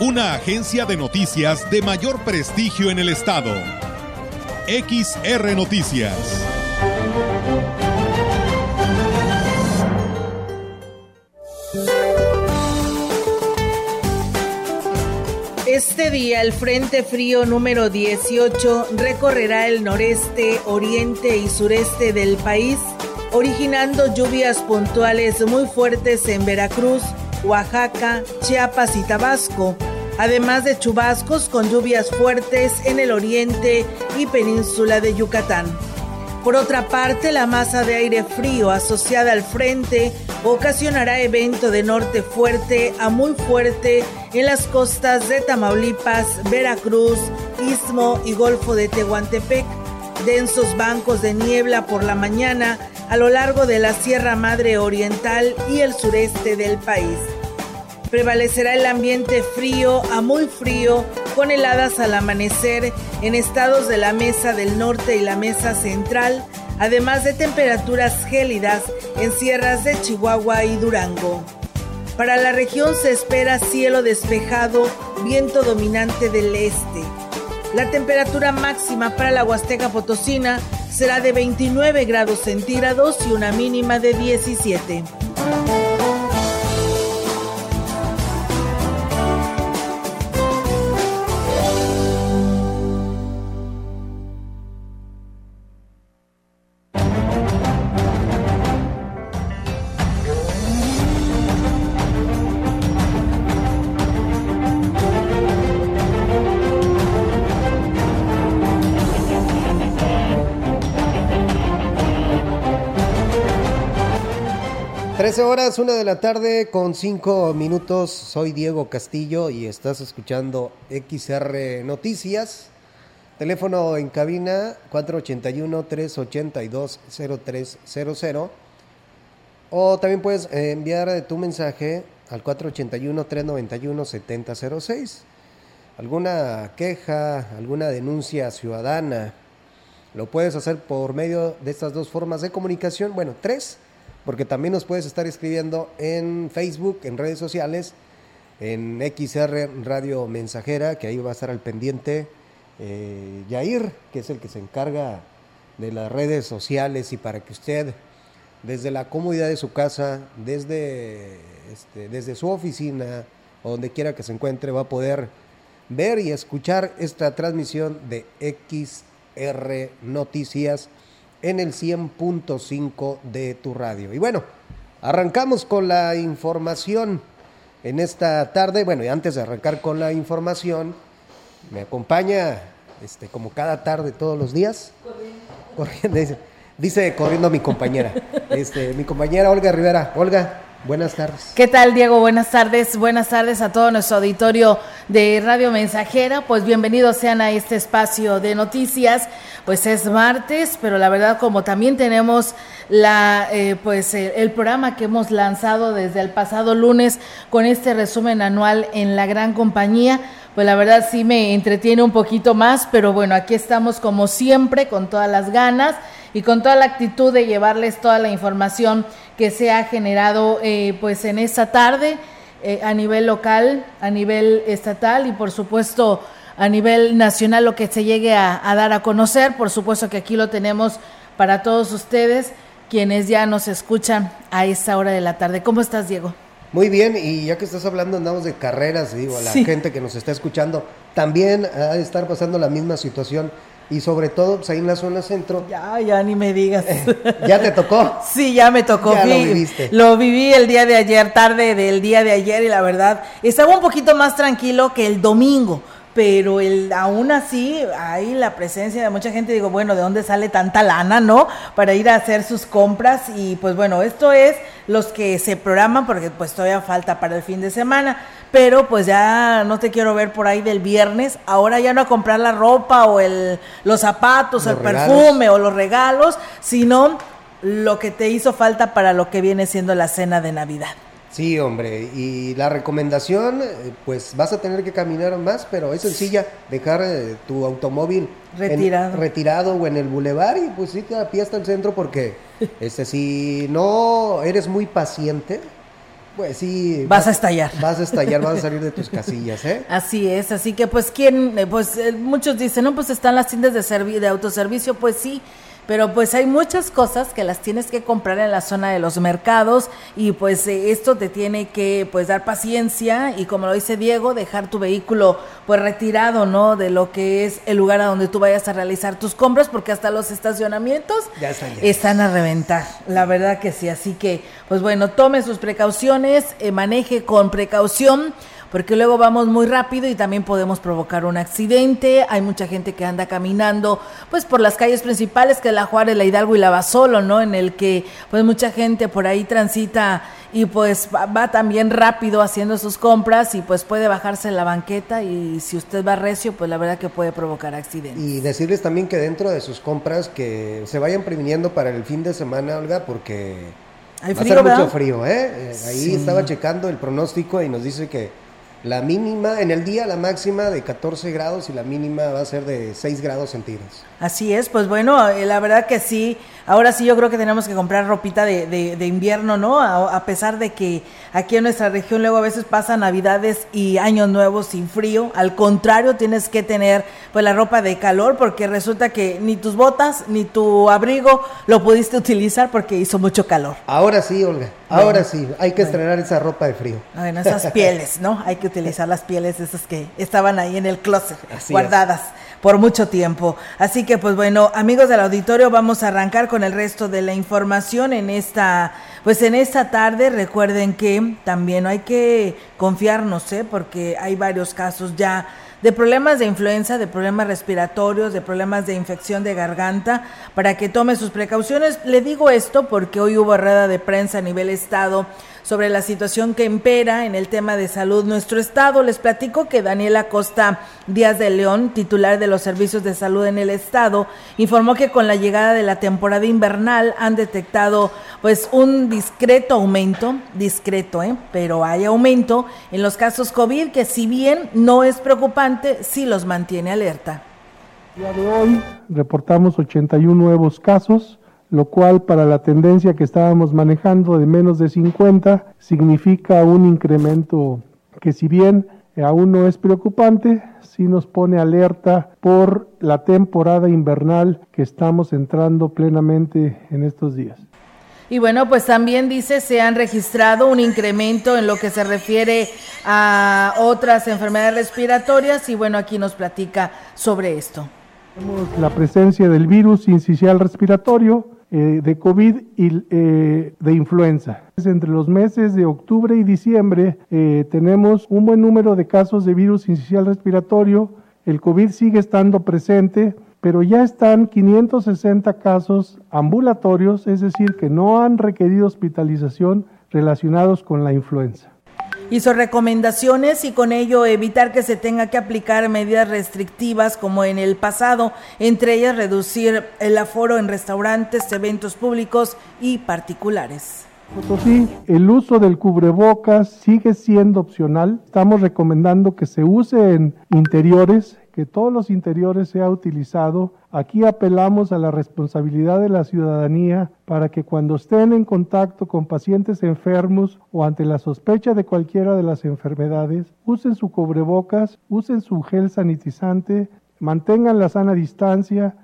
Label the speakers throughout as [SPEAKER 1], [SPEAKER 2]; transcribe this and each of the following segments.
[SPEAKER 1] Una agencia de noticias de mayor prestigio en el estado. XR Noticias.
[SPEAKER 2] Este día el Frente Frío número 18 recorrerá el noreste, oriente y sureste del país, originando lluvias puntuales muy fuertes en Veracruz, Oaxaca, Chiapas y Tabasco, además de chubascos con lluvias fuertes en el oriente y península de Yucatán. Por otra parte, la masa de aire frío asociada al frente ocasionará evento de norte fuerte a muy fuerte en las costas de Tamaulipas, Veracruz, Istmo y Golfo de Tehuantepec. Densos bancos de niebla por la mañana a lo largo de la Sierra Madre Oriental y el sureste del país. Prevalecerá el ambiente frío a muy frío con heladas al amanecer en estados de la Mesa del Norte y la Mesa Central, además de temperaturas gélidas en sierras de Chihuahua y Durango. Para la región se espera cielo despejado, viento dominante del este. La temperatura máxima para la Huasteca Potosina será de 29 grados centígrados y una mínima de 17.
[SPEAKER 3] 13 horas, una de la tarde con 5 minutos. Soy Diego Castillo y estás escuchando XR Noticias. Teléfono en cabina 481-382-0300. O también puedes enviar tu mensaje al 481-391-7006. Alguna queja, alguna denuncia ciudadana, lo puedes hacer por medio de estas dos formas de comunicación. Bueno, tres porque también nos puedes estar escribiendo en Facebook, en redes sociales, en XR Radio Mensajera, que ahí va a estar al pendiente eh, Yair, que es el que se encarga de las redes sociales y para que usted, desde la comodidad de su casa, desde, este, desde su oficina o donde quiera que se encuentre, va a poder ver y escuchar esta transmisión de XR Noticias en el 100.5 de tu radio. Y bueno, arrancamos con la información en esta tarde. Bueno, y antes de arrancar con la información, me acompaña, este, como cada tarde, todos los días. Corriendo. dice, dice corriendo mi compañera. Este, mi compañera Olga Rivera. Olga, Buenas tardes.
[SPEAKER 2] ¿Qué tal, Diego? Buenas tardes. Buenas tardes a todo nuestro auditorio de Radio Mensajera. Pues bienvenidos sean a este espacio de noticias. Pues es martes, pero la verdad como también tenemos la eh, pues el, el programa que hemos lanzado desde el pasado lunes con este resumen anual en la gran compañía, pues la verdad sí me entretiene un poquito más, pero bueno, aquí estamos como siempre con todas las ganas y con toda la actitud de llevarles toda la información que se ha generado eh, pues en esta tarde eh, a nivel local, a nivel estatal y por supuesto a nivel nacional lo que se llegue a, a dar a conocer. Por supuesto que aquí lo tenemos para todos ustedes quienes ya nos escuchan a esta hora de la tarde. ¿Cómo estás, Diego?
[SPEAKER 3] Muy bien, y ya que estás hablando, andamos de carreras, digo, a la sí. gente que nos está escuchando, también ha de estar pasando la misma situación y sobre todo pues, ahí en la zona centro.
[SPEAKER 2] Ya, ya ni me digas.
[SPEAKER 3] ¿Ya te tocó?
[SPEAKER 2] Sí, ya me tocó.
[SPEAKER 3] Ya lo viviste.
[SPEAKER 2] Lo viví el día de ayer, tarde del día de ayer y la verdad estaba un poquito más tranquilo que el domingo. pero el, aún así hay la presencia de mucha gente, digo, bueno, ¿de dónde sale tanta lana, no? Para ir a hacer sus compras y pues bueno, esto es los que se programan porque pues todavía falta para el fin de semana, pero pues ya no te quiero ver por ahí del viernes, ahora ya no a comprar la ropa o el, los zapatos, el perfume o los regalos, sino lo que te hizo falta para lo que viene siendo la cena de Navidad.
[SPEAKER 3] Sí, hombre, y la recomendación, eh, pues vas a tener que caminar más, pero es sencilla, dejar eh, tu automóvil
[SPEAKER 2] retirado.
[SPEAKER 3] retirado o en el bulevar y pues sí, a pie hasta el centro porque este, si no eres muy paciente, pues sí.
[SPEAKER 2] Vas, a estallar.
[SPEAKER 3] Vas a estallar, vas a salir de tus casillas, ¿eh?
[SPEAKER 2] Así es, así que pues quién, eh, pues muchos dicen, no, pues están las tiendas de, de autoservicio, pues sí, pero pues hay muchas cosas que las tienes que comprar en la zona de los mercados y pues eh, esto te tiene que pues dar paciencia y como lo dice Diego, dejar tu vehículo pues retirado, ¿no? De lo que es el lugar a donde tú vayas a realizar tus compras porque hasta los estacionamientos están, a reventar, la verdad que sí, así que pues bueno, tome sus precauciones, eh, maneje con precaución porque luego vamos muy rápido y también podemos provocar un accidente. Hay mucha gente que anda caminando, pues por las calles principales, que es la Juárez, la Hidalgo y la Basolo, ¿no? En el que, pues mucha gente por ahí transita y pues va, también rápido haciendo sus compras y pues puede bajarse en la banqueta y si usted va recio, pues la verdad que puede provocar accidentes.
[SPEAKER 3] Y decirles también que dentro de sus compras que se vayan previniendo para el fin de semana, Olga, porque Hay va a ser mucho frío, ¿eh? eh ahí estaba checando el pronóstico y nos dice que la mínima, en el día la máxima de 14 grados y la mínima va a ser de 6 grados centígrados.
[SPEAKER 2] Así es, pues bueno, eh, la verdad que sí, ahora sí yo creo que tenemos que comprar ropita de, de, invierno, ¿no? A, pesar de que aquí en nuestra región luego a veces pasan navidades y años nuevos sin frío, al contrario tienes que tener pues la ropa de calor porque resulta que ni tus botas ni tu abrigo lo pudiste utilizar porque hizo mucho calor.
[SPEAKER 3] Ahora sí, Olga, ahora sí, hay que estrenar esa ropa de frío.
[SPEAKER 2] Bueno, esas pieles, ¿no? Hay que utilizar las pieles esas que estaban ahí en el closet, guardadas por mucho tiempo. Así que pues bueno, amigos del auditorio, vamos a arrancar con el resto de la información en esta pues en esta tarde. Recuerden que también hay que confiarnos, ¿eh? porque hay varios casos ya de problemas de influenza, de problemas respiratorios, de problemas de infección de garganta, para que tome sus precauciones. Le digo esto porque hoy hubo rueda de prensa a nivel estado sobre la situación que impera en el tema de salud nuestro estado. Les platico que Daniela Costa Díaz de León, titular de los servicios de salud en el estado, informó que con la llegada de la temporada invernal han detectado pues un discreto aumento, discreto, ¿eh? pero hay aumento en los casos COVID que si bien no es preocupante, sí los mantiene alerta.
[SPEAKER 4] El día de hoy reportamos 81 nuevos casos lo cual para la tendencia que estábamos manejando de menos de 50 significa un incremento que si bien aún no es preocupante, sí nos pone alerta por la temporada invernal que estamos entrando plenamente en estos días.
[SPEAKER 2] Y bueno, pues también dice se han registrado un incremento en lo que se refiere a otras enfermedades respiratorias y bueno, aquí nos platica sobre esto.
[SPEAKER 4] Tenemos la presencia del virus incisional respiratorio, eh, de COVID y eh, de influenza. Entre los meses de octubre y diciembre eh, tenemos un buen número de casos de virus incisional respiratorio. El COVID sigue estando presente, pero ya están 560 casos ambulatorios, es decir, que no han requerido hospitalización relacionados con la influenza
[SPEAKER 2] hizo recomendaciones y con ello evitar que se tenga que aplicar medidas restrictivas como en el pasado, entre ellas reducir el aforo en restaurantes, eventos públicos y particulares.
[SPEAKER 4] Sí, el uso del cubrebocas sigue siendo opcional. Estamos recomendando que se use en interiores, que todos los interiores sea utilizado. Aquí apelamos a la responsabilidad de la ciudadanía para que cuando estén en contacto con pacientes enfermos o ante la sospecha de cualquiera de las enfermedades, usen su cubrebocas, usen su gel sanitizante, mantengan la sana distancia,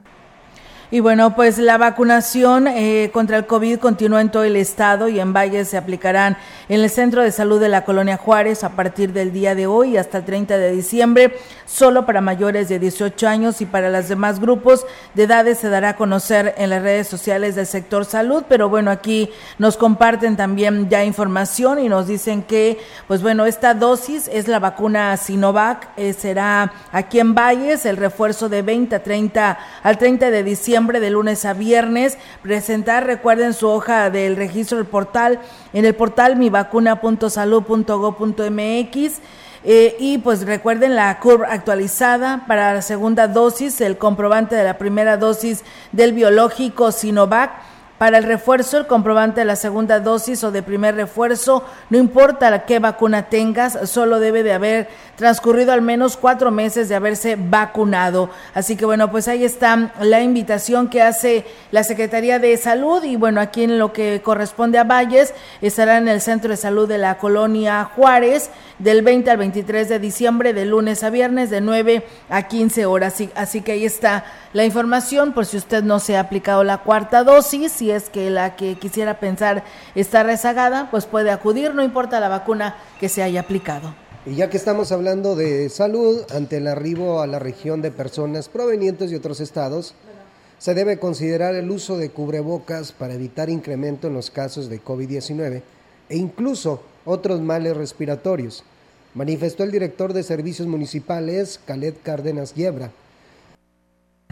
[SPEAKER 2] Y bueno, pues la vacunación eh, contra el COVID continúa en todo el estado y en Valles se aplicarán en el Centro de Salud de la Colonia Juárez a partir del día de hoy hasta el 30 de diciembre, solo para mayores de 18 años y para los demás grupos de edades se dará a conocer en las redes sociales del sector salud, pero bueno, aquí nos comparten también ya información y nos dicen que, pues bueno, esta dosis es la vacuna Sinovac, eh, será aquí en Valles el refuerzo de 20 a 30 al 30 de diciembre de lunes a viernes. Presentar, recuerden su hoja del registro del portal, en el portal mivacuna.salud.go.mx. Eh, y pues recuerden la curva actualizada para la segunda dosis, el comprobante de la primera dosis del biológico Sinovac para el refuerzo, el comprobante de la segunda dosis o de primer refuerzo, no importa qué vacuna tengas, solo debe de haber transcurrido al menos cuatro meses de haberse vacunado. Así que bueno, pues ahí está la invitación que hace la Secretaría de Salud y bueno, aquí en lo que corresponde a Valles, estará en el Centro de Salud de la Colonia Juárez del 20 al 23 de diciembre, de lunes a viernes, de 9 a 15 horas. Así, así que ahí está la información por si usted no se ha aplicado la cuarta dosis, si es que la que quisiera pensar está rezagada, pues puede acudir, no importa la vacuna que se haya aplicado.
[SPEAKER 3] Y ya que estamos hablando de salud, ante el arribo a la región de personas provenientes de otros estados, se debe considerar el uso de cubrebocas para evitar incremento en los casos de COVID-19 e incluso otros males respiratorios, manifestó el director de Servicios Municipales, Khaled Cárdenas Yebra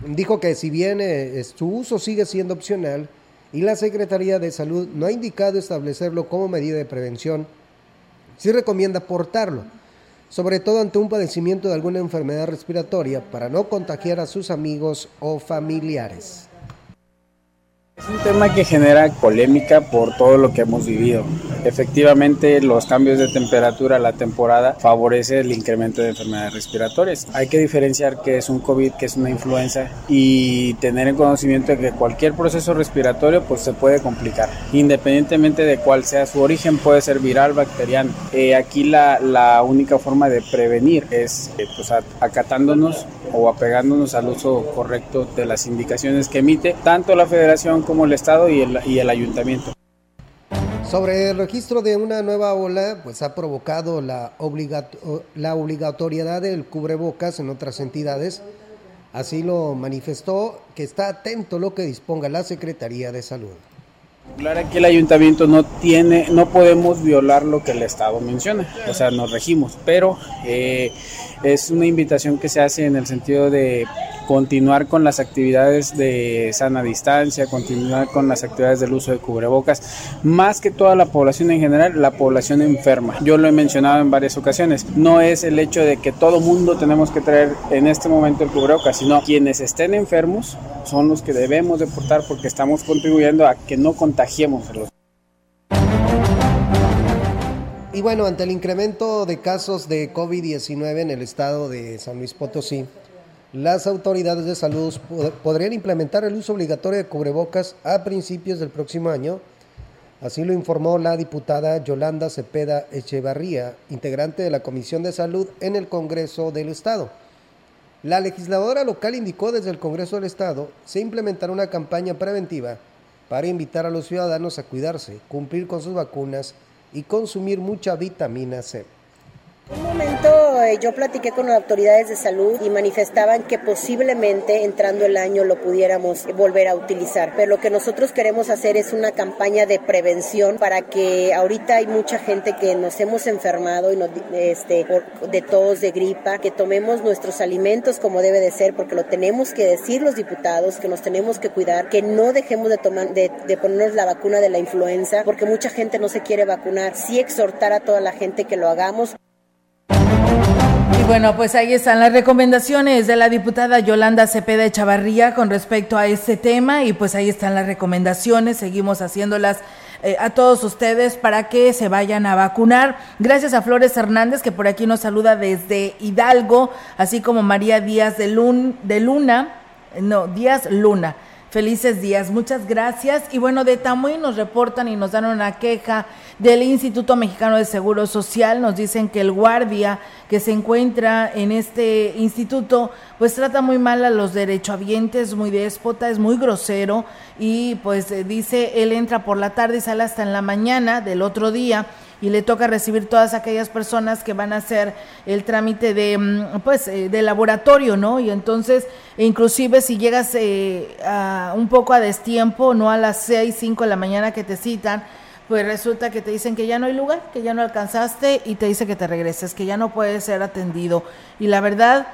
[SPEAKER 3] dijo que si bien eh, su uso sigue siendo opcional y la Secretaría de Salud no ha indicado establecerlo como medida de prevención, sí recomienda portarlo, sobre todo ante un padecimiento de alguna enfermedad respiratoria para no contagiar a sus amigos o familiares.
[SPEAKER 5] Es un tema que genera polémica por todo lo que hemos vivido. Efectivamente, los cambios de temperatura, la temporada, favorece el incremento de enfermedades respiratorias. Hay que diferenciar que es un COVID, que es una influenza y tener en conocimiento de que cualquier proceso respiratorio pues se puede complicar. Independientemente de cuál sea su origen, puede ser viral, bacteriano. Eh, aquí la, la, única forma de prevenir es eh, pues acatándonos o apegándonos al uso correcto de las indicaciones que emite tanto la federación como el Estado y el, y el ayuntamiento.
[SPEAKER 3] Sobre el registro de una nueva ola, pues ha provocado la, la obligatoriedad del cubrebocas en otras entidades. Así lo manifestó que está atento lo que disponga la Secretaría de Salud.
[SPEAKER 5] Claro, aquí el ayuntamiento no tiene, no podemos violar lo que el Estado menciona, o sea, nos regimos, pero eh, es una invitación que se hace en el sentido de continuar con las actividades de sana distancia, continuar con las actividades del uso de cubrebocas, más que toda la población en general, la población enferma. Yo lo he mencionado en varias ocasiones, no es el hecho de que todo mundo tenemos que traer en este momento el cubrebocas, sino quienes estén enfermos son los que debemos de portar porque estamos contribuyendo a que no contagiemos a los
[SPEAKER 3] y bueno, ante el incremento de casos de COVID-19 en el estado de San Luis Potosí, las autoridades de salud podrían implementar el uso obligatorio de cubrebocas a principios del próximo año. Así lo informó la diputada Yolanda Cepeda Echevarría, integrante de la Comisión de Salud en el Congreso del Estado. La legisladora local indicó desde el Congreso del Estado se implementará una campaña preventiva para invitar a los ciudadanos a cuidarse, cumplir con sus vacunas y consumir mucha vitamina C.
[SPEAKER 6] Un momento eh, yo platiqué con las autoridades de salud y manifestaban que posiblemente entrando el año lo pudiéramos volver a utilizar. Pero lo que nosotros queremos hacer es una campaña de prevención para que ahorita hay mucha gente que nos hemos enfermado y este, de tos, de gripa, que tomemos nuestros alimentos como debe de ser, porque lo tenemos que decir los diputados, que nos tenemos que cuidar, que no dejemos de, tomar, de, de ponernos la vacuna de la influenza, porque mucha gente no se quiere vacunar. Sí exhortar a toda la gente que lo hagamos
[SPEAKER 2] bueno, pues ahí están las recomendaciones de la diputada Yolanda Cepeda Chavarría con respecto a este tema y pues ahí están las recomendaciones, seguimos haciéndolas eh, a todos ustedes para que se vayan a vacunar. Gracias a Flores Hernández que por aquí nos saluda desde Hidalgo, así como María Díaz de, Lun, de Luna, no, Díaz Luna. Felices días. Muchas gracias. Y bueno, de Tamuy nos reportan y nos dan una queja del Instituto Mexicano de Seguro Social. Nos dicen que el guardia que se encuentra en este instituto, pues trata muy mal a los derechohabientes, muy déspota, es muy grosero y pues eh, dice, él entra por la tarde y sale hasta en la mañana del otro día y le toca recibir todas aquellas personas que van a hacer el trámite de mm, pues eh, de laboratorio, ¿no? Y entonces, inclusive si llegas eh, a un poco a destiempo, no a las 6, 5 de la mañana que te citan, pues resulta que te dicen que ya no hay lugar, que ya no alcanzaste y te dice que te regreses, que ya no puedes ser atendido. Y la verdad,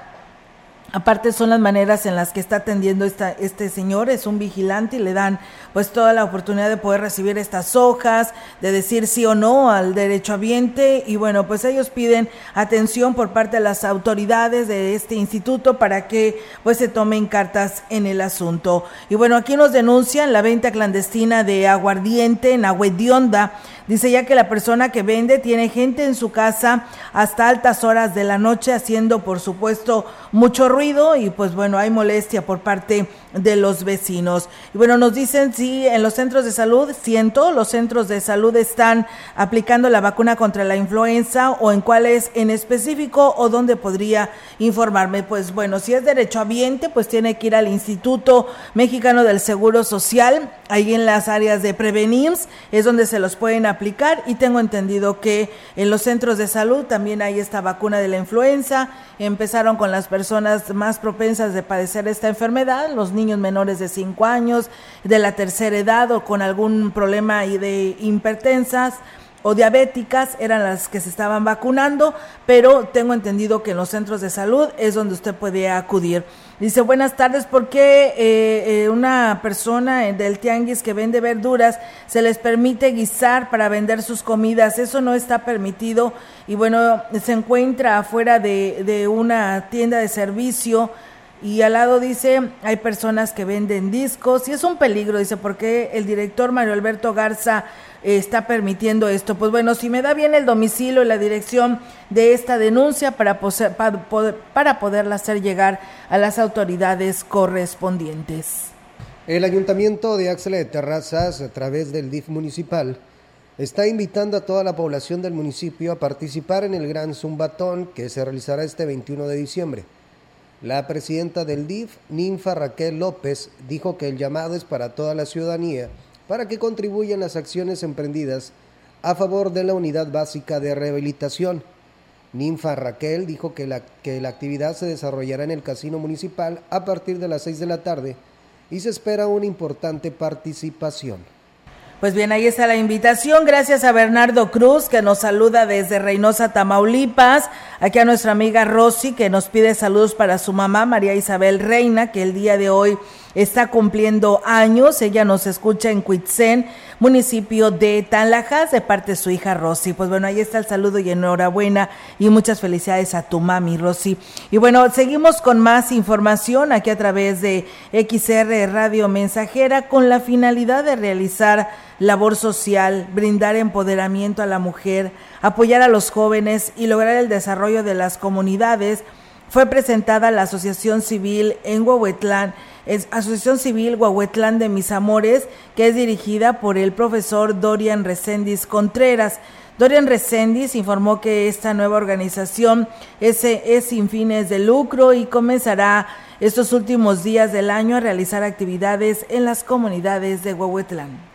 [SPEAKER 2] Aparte son las maneras en las que está atendiendo esta, este señor, es un vigilante y le dan pues toda la oportunidad de poder recibir estas hojas, de decir sí o no al derecho derechohabiente. Y bueno, pues ellos piden atención por parte de las autoridades de este instituto para que pues se tomen cartas en el asunto. Y bueno, aquí nos denuncian la venta clandestina de aguardiente en Agüedionda Dice ya que la persona que vende tiene gente en su casa hasta altas horas de la noche haciendo por supuesto mucho ruido y pues bueno, hay molestia por parte de los vecinos. Y bueno, nos dicen si en los centros de salud, si en todos los centros de salud están aplicando la vacuna contra la influenza o en cuáles en específico o dónde podría informarme. Pues bueno, si es derechohabiente, pues tiene que ir al Instituto Mexicano del Seguro Social, ahí en las áreas de Prevenims, es donde se los pueden aplicar y tengo entendido que en los centros de salud también hay esta vacuna de la influenza. Empezaron con las personas más propensas de padecer esta enfermedad, los niños menores de 5 años, de la tercera edad o con algún problema de hipertensas o diabéticas eran las que se estaban vacunando, pero tengo entendido que en los centros de salud es donde usted puede acudir. Dice, buenas tardes, ¿por qué eh, eh, una persona del tianguis que vende verduras se les permite guisar para vender sus comidas? Eso no está permitido y bueno, se encuentra afuera de una tienda de servicio y al lado dice, hay personas que venden discos y es un peligro, dice, porque el director Mario Alberto Garza está permitiendo esto. Pues bueno, si me da bien el domicilio y la dirección de esta denuncia para, para, poderla hacer llegar a las autoridades correspondientes.
[SPEAKER 3] El ayuntamiento de Axel de Terrazas, a través del DIF municipal, está invitando a toda la población del municipio a participar en el Gran Zumbatón que se realizará este 21 de diciembre. La presidenta del DIF, Ninfa Raquel López, dijo que el llamado es para toda la ciudadanía para que contribuyan las acciones emprendidas a favor de la unidad básica de rehabilitación. Ninfa Raquel dijo que la, que la actividad se desarrollará en el casino municipal a partir de las 6 de la tarde y se espera una importante participación.
[SPEAKER 2] Pues bien, ahí está la invitación. Gracias a Bernardo Cruz, que nos saluda desde Reynosa, Tamaulipas. Aquí a nuestra amiga Rosy, que nos pide saludos para su mamá, María Isabel Reina, que el día de hoy está cumpliendo años. Ella nos escucha en Cuitzen, municipio de Tanlajas, de parte de su hija Rosy. Pues bueno, ahí está el saludo y enhorabuena y muchas felicidades a tu mami, Rosy. Y bueno, seguimos con más información aquí a través de XR Radio Mensajera con la finalidad de realizar labor social, brindar empoderamiento a la mujer, apoyar a los jóvenes y lograr el desarrollo de las comunidades. Fue presentada la Asociación Civil en Huehuetlán es Asociación Civil Huahuetlán de Mis Amores, que es dirigida por el profesor Dorian Recendis Contreras. Dorian Recendis informó que esta nueva organización es, sin fines de lucro y comenzará estos últimos días del año a realizar actividades en las comunidades de Huahuetlán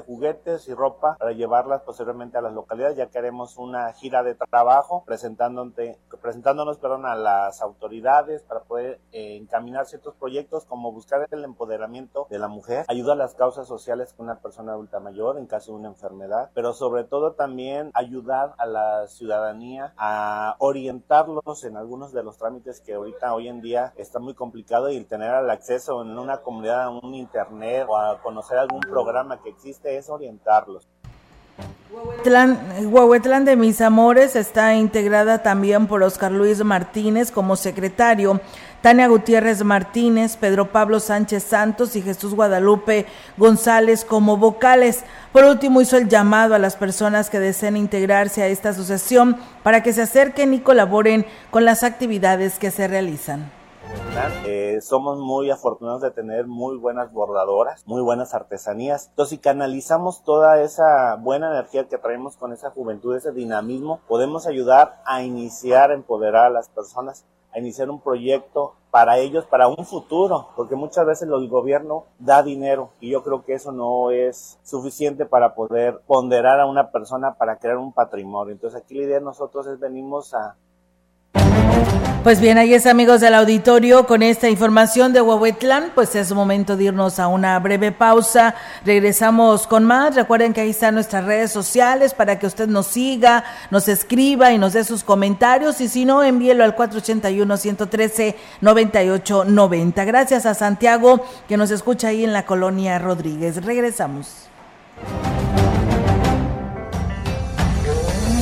[SPEAKER 7] juguetes y ropa para llevarlas posteriormente a las localidades. Ya que haremos una gira de trabajo presentándonos perdón, a las autoridades para poder eh, encaminar ciertos proyectos como buscar el empoderamiento de la mujer, ayuda a las causas sociales con una persona adulta mayor en caso de una enfermedad, pero sobre todo también ayudar a la ciudadanía a orientarlos en algunos de los trámites que ahorita hoy en día está muy complicado y tener el acceso en una comunidad a un internet o a conocer algún programa que existe es orientarlos.
[SPEAKER 2] Huehuetlán, de Mis Amores está integrada también por Oscar Luis Martínez como secretario, Tania Gutiérrez Martínez, Pedro Pablo Sánchez Santos y Jesús Guadalupe González como vocales. Por último, hizo el llamado a las personas que deseen integrarse a esta asociación para que se acerquen y colaboren con las actividades que se realizan
[SPEAKER 7] Eh, somos muy afortunados de tener muy buenas bordadoras, muy buenas artesanías. Entonces, si canalizamos toda esa buena energía que traemos con esa juventud, ese dinamismo, podemos ayudar a iniciar, empoderar a las personas a iniciar un proyecto para ellos, para un futuro, porque muchas veces el gobierno da dinero y yo creo que eso no es suficiente para poder ponderar a una persona para crear un patrimonio. Entonces aquí la idea de nosotros es venimos a
[SPEAKER 2] pues bien, ahí es amigos del auditorio con esta información de Huehuetlán, pues es momento de irnos a una breve pausa. Regresamos con más. Recuerden que ahí están nuestras redes sociales para que usted nos siga, nos escriba y nos dé sus comentarios y si no, envíelo al 481 113 9890. Gracias a Santiago que nos escucha ahí en la colonia Rodríguez. Regresamos.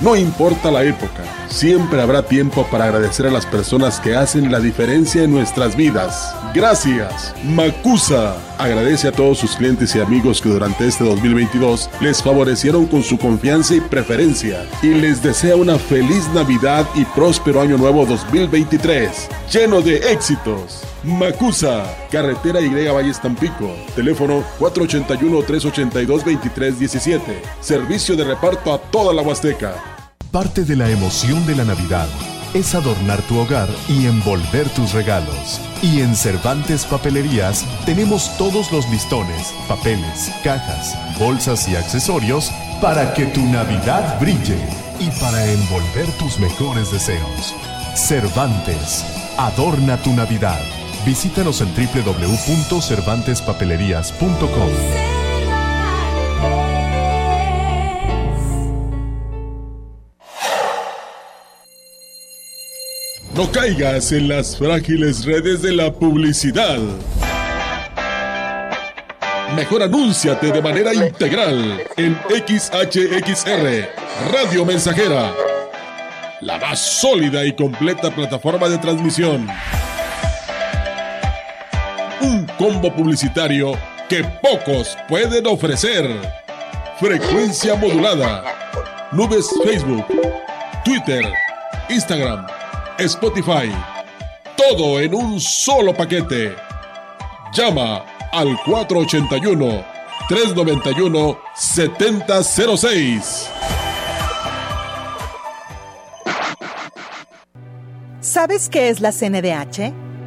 [SPEAKER 8] No importa la época, siempre habrá tiempo para agradecer a las personas que hacen la diferencia en nuestras vidas. Gracias, Macusa. Agradece a todos sus clientes y amigos que durante este 2022 les favorecieron con su confianza y preferencia y les desea una feliz Navidad y próspero año nuevo 2023, lleno de éxitos. Macusa, carretera Y Valle Tampico, teléfono 481-382-2317, servicio de reparto a toda la Huasteca.
[SPEAKER 9] Parte de la emoción de la Navidad es adornar tu hogar y envolver tus regalos. Y en Cervantes Papelerías tenemos todos los listones, papeles, cajas, bolsas y accesorios para que tu Navidad brille y para envolver tus mejores deseos. Cervantes, adorna tu Navidad. Visítanos en www.cervantespapelerías.com.
[SPEAKER 8] No caigas en las frágiles redes de la publicidad. Mejor anúnciate de manera integral en XHXR, Radio Mensajera, la más sólida y completa plataforma de transmisión combo publicitario que pocos pueden ofrecer. Frecuencia modulada. Nubes Facebook, Twitter, Instagram, Spotify. Todo en un solo paquete. Llama al 481 391 7006.
[SPEAKER 10] ¿Sabes qué es la CNDH?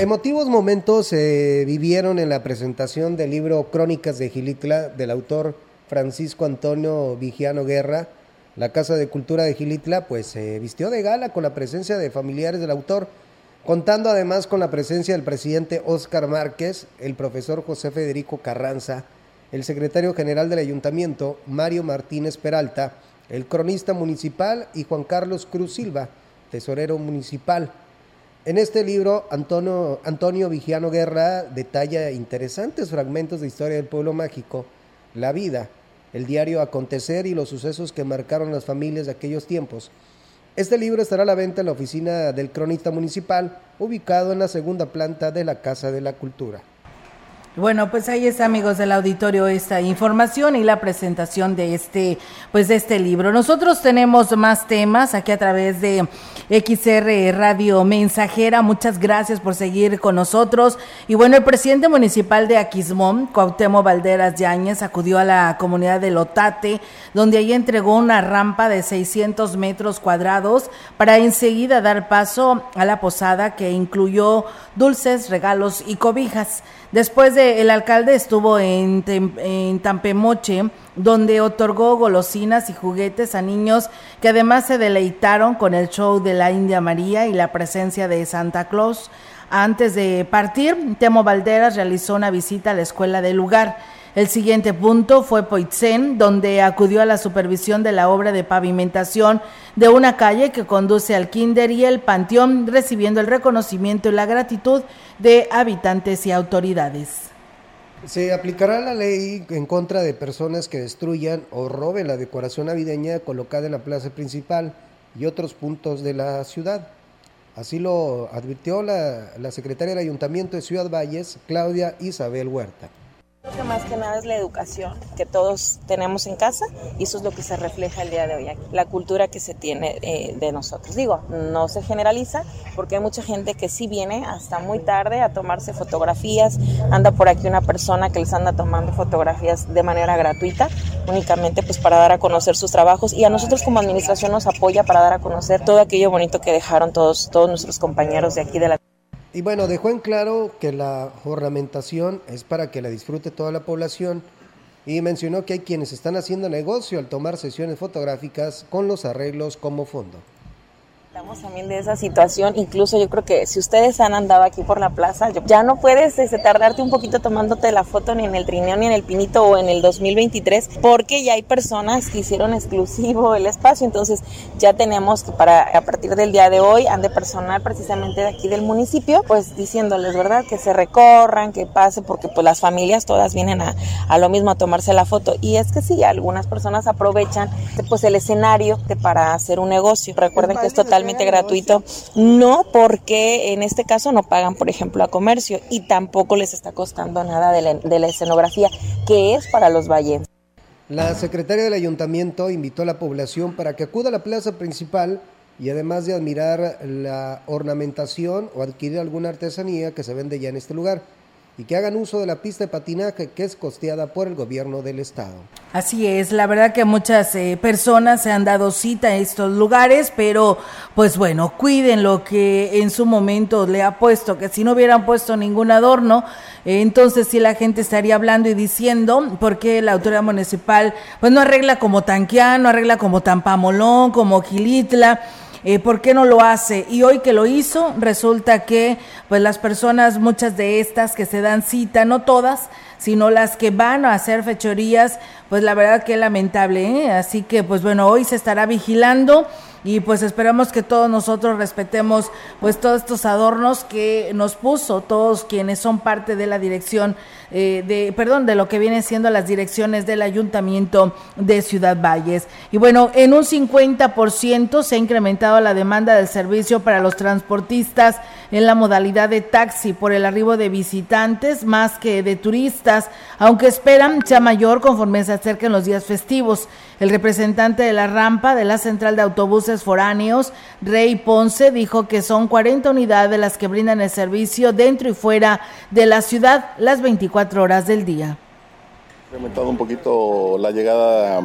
[SPEAKER 3] Emotivos momentos se vivieron en la presentación del libro Crónicas de Gilitla del autor Francisco Antonio Vigiano Guerra. La Casa de Cultura de Gilitla pues se vistió de gala con la presencia de familiares del autor, contando además con la presencia del presidente Óscar Márquez, el profesor José Federico Carranza, el secretario general del ayuntamiento Mario Martínez Peralta, el cronista municipal y Juan Carlos Cruz Silva, tesorero municipal. En este libro, Antonio, Vigiano Guerra detalla interesantes fragmentos de historia del pueblo mágico, la vida, el diario acontecer y los sucesos que marcaron las familias de aquellos tiempos. Este libro estará a la venta en la oficina del cronista municipal, ubicado en la segunda planta de la Casa de la Cultura.
[SPEAKER 2] Bueno, pues ahí está, amigos del auditorio, esta información y la presentación de este, pues de este libro. Nosotros tenemos más temas aquí a través de XR Radio Mensajera. Muchas gracias por seguir con nosotros. Y bueno, el presidente municipal de Aquismón, Cuauhtémoc Valderas Yáñez, acudió a la comunidad de Lotate, donde ahí entregó una rampa de 600 metros cuadrados para enseguida dar paso a la posada que incluyó dulces, regalos y cobijas. Después de el alcalde estuvo en, en, Tampemoche, donde otorgó golosinas y juguetes a niños que además se deleitaron con el show de la India María y la presencia de Santa Claus. Antes de partir, Temo Valderas realizó una visita a la escuela del lugar. El siguiente punto fue Poitzen, donde acudió a la supervisión de la obra de pavimentación de una calle que conduce al Kinder y el Panteón, recibiendo el reconocimiento y la gratitud de habitantes y autoridades.
[SPEAKER 3] Se aplicará la ley en contra de personas que destruyan o roben la decoración navideña colocada en la plaza principal y otros puntos de la ciudad. Así lo advirtió la, la secretaria del Ayuntamiento de Ciudad Valles, Claudia Isabel Huerta.
[SPEAKER 11] Creo que más que nada es la educación que todos tenemos en casa y eso es lo que se refleja el día de hoy aquí, la cultura que se tiene eh, de nosotros. Digo, no se generaliza porque hay mucha gente que sí viene hasta muy tarde a tomarse fotografías, anda por aquí una persona que les anda tomando fotografías de manera gratuita, únicamente pues para dar a conocer sus trabajos y a nosotros como administración nos apoya para dar a conocer todo aquello bonito que dejaron todos, todos nuestros compañeros de aquí de la
[SPEAKER 3] y bueno, dejó en claro que la ornamentación es para que la disfrute toda la población y mencionó que hay quienes están haciendo negocio al tomar sesiones fotográficas con los arreglos como fondo.
[SPEAKER 11] También de esa situación, incluso yo creo que si ustedes han andado aquí por la plaza, ya no puedes este, tardarte un poquito tomándote la foto ni en el trineo, ni en el pinito o en el 2023, porque ya hay personas que hicieron exclusivo el espacio, entonces ya tenemos que para a partir del día de hoy han de personal precisamente de aquí del municipio, pues diciéndoles, ¿verdad? Que se recorran, que pase, porque pues las familias todas vienen a, a lo mismo a tomarse la foto. Y es que sí, algunas personas aprovechan pues el escenario para hacer un negocio. Recuerden que es gratuito. No porque en este caso no pagan, por ejemplo, a comercio y tampoco les está costando nada de la, escenografía, que es para los valles.
[SPEAKER 3] La secretaria del ayuntamiento invitó a la población para que acuda a la plaza principal y además de admirar la ornamentación o adquirir alguna artesanía que se vende ya en este lugar y que hagan uso de la pista de patinaje que es costeada por el gobierno del estado.
[SPEAKER 2] Así es, la verdad que muchas eh, personas se han dado cita a estos lugares, pero pues bueno, cuiden lo que en su momento le ha puesto, que si no hubieran puesto ningún adorno, eh, entonces sí la gente estaría hablando y diciendo por qué la autoridad municipal pues no arregla como Tanquián, no arregla como Tampamolón, como Gilitla, eh, ¿por qué no lo hace? Y hoy que lo hizo, resulta que pues las personas, muchas de estas que se dan cita, no todas, sino las que van a hacer fechorías, pues la verdad que es lamentable, ¿eh? así que pues bueno, hoy se estará vigilando y pues esperamos que todos nosotros respetemos pues todos estos adornos que nos puso todos quienes son parte de la dirección eh, de perdón de lo que viene siendo las direcciones del ayuntamiento de Ciudad Valles. Y bueno en un 50% se ha incrementado la demanda del servicio para los transportistas en la modalidad de taxi por el arribo de visitantes más que de turistas aunque esperan sea mayor conforme se acerquen los días festivos. El representante de la rampa de la central de autobuses foráneos, Rey Ponce, dijo que son 40 unidades las que brindan el servicio dentro y fuera de la ciudad las 24 horas del día.
[SPEAKER 12] Ha aumentado un poquito la llegada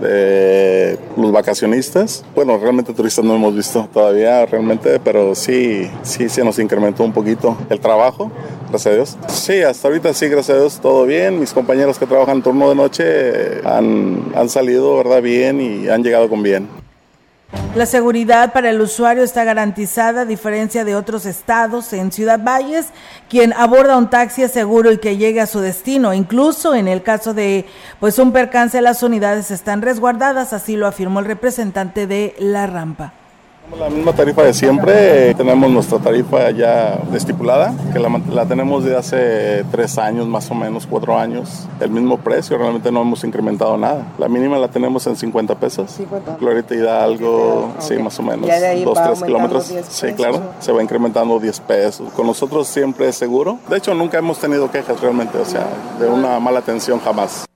[SPEAKER 12] de los vacacionistas. Bueno, realmente turistas no hemos visto todavía, realmente, pero sí, sí se nos incrementó un poquito el trabajo, gracias a Dios. Sí, hasta ahorita sí, gracias a Dios, todo bien. Mis compañeros que trabajan turno de noche han, han salido, ¿verdad? Bien y han llegado con bien.
[SPEAKER 2] La seguridad para el usuario está garantizada a diferencia de otros estados. En Ciudad Valles, quien aborda un taxi es seguro y que llegue a su destino. Incluso en el caso de pues un percance, las unidades están resguardadas, así lo afirmó el representante de la rampa.
[SPEAKER 12] La misma tarifa de siempre, tenemos nuestra tarifa ya estipulada, que la, tenemos de hace tres años, más o menos, cuatro años. El mismo precio, realmente no hemos incrementado nada. La mínima la tenemos en 50 pesos. 50. Glorieta Hidalgo, sí, más o menos. dos, tres kilómetros. Sí, claro, se va incrementando 10 pesos. Con nosotros siempre es seguro. De hecho, nunca hemos tenido quejas realmente, o sea, de una mala atención jamás.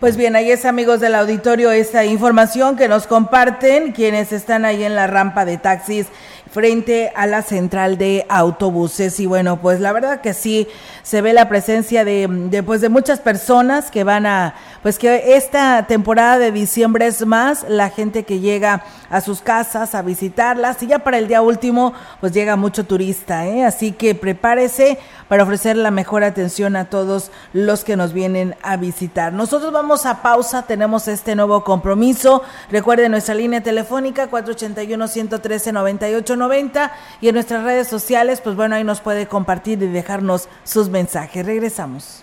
[SPEAKER 2] Pues bien, ahí es amigos del auditorio esta información que nos comparten quienes están ahí en la rampa de taxis frente a la central de autobuses. Y bueno pues la verdad que sí se ve la presencia de, de, pues de muchas personas que van a pues que esta temporada de diciembre es más la gente que llega a sus casas a visitarlas y ya para el día último pues llega mucho turista ¿eh? así que prepárese para ofrecer la mejor atención a todos los que nos vienen a visitar nosotros vamos a pausa tenemos este nuevo compromiso recuerden nuestra línea telefónica 481 113 98 y en nuestras redes sociales, pues bueno, ahí nos puede compartir y dejarnos sus mensajes. Regresamos.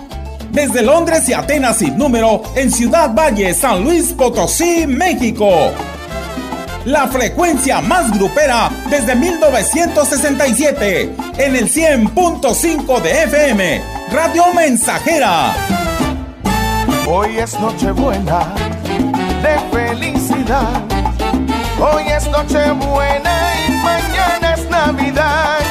[SPEAKER 13] Desde Londres y Atenas sin número en Ciudad Valle, San Luis Potosí, México. La frecuencia más grupera desde 1967 en el 100.5 de FM, Radio Mensajera.
[SPEAKER 14] Hoy es Nochebuena de felicidad. Hoy es Nochebuena y mañana es Navidad.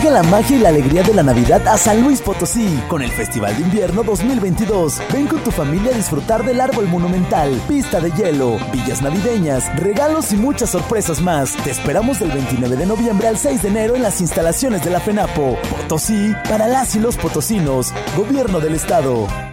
[SPEAKER 15] Llega la magia y la alegría de la Navidad a San Luis Potosí con el Festival de Invierno 2022. Ven con tu familia a disfrutar del árbol monumental, pista de hielo, villas navideñas, regalos y muchas sorpresas más. Te esperamos del 29 de noviembre al 6 de enero en las instalaciones de la FENAPO. Potosí para las y los potosinos. Gobierno del Estado.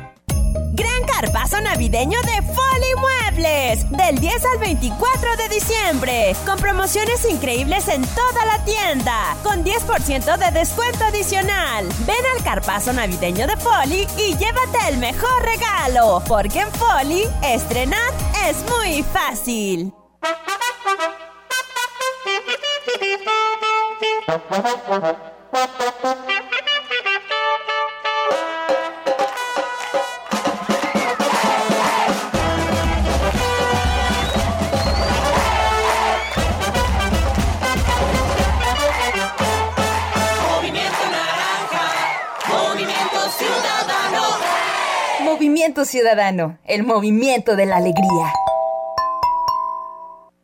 [SPEAKER 16] Carpazo navideño de Folly Muebles. Del 10 al 24 de diciembre. Con promociones increíbles en toda la tienda. Con 10% de descuento adicional. Ven al carpazo navideño de Folly y llévate el mejor regalo. Porque en Folly, estrenar es muy fácil.
[SPEAKER 17] Ciudadano, el movimiento de la alegría.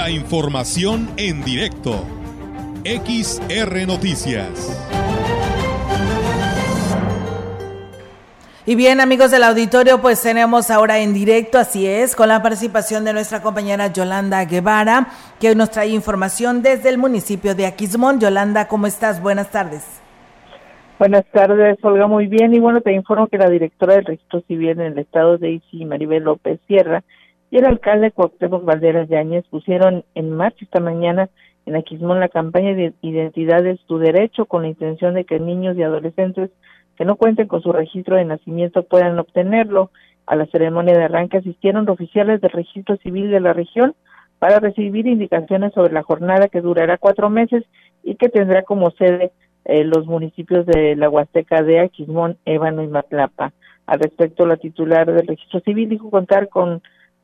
[SPEAKER 1] La información en directo. XR Noticias.
[SPEAKER 2] Y bien, amigos del auditorio, pues tenemos ahora en directo, así es, con la participación de nuestra compañera Yolanda Guevara, que hoy nos trae información desde el municipio de Aquismón. Yolanda, ¿cómo estás? Buenas tardes.
[SPEAKER 18] Buenas tardes, Olga, muy bien. Y bueno, te informo que la directora del Registro Civil en el estado de Isi, Maribel López Sierra, y el alcalde Cuauhtémoc Valderas Yáñez pusieron en marcha esta mañana en Aquismón la campaña de Identidades Tu Derecho con la intención de que niños y adolescentes que no cuenten con su registro de nacimiento puedan obtenerlo. A la ceremonia de arranque asistieron oficiales del registro civil de la región para recibir indicaciones sobre la jornada que durará cuatro meses y que tendrá como sede eh, los municipios de la Huasteca de Aquismón, Ébano y Matlapa. Al respecto, la titular del registro civil dijo contar con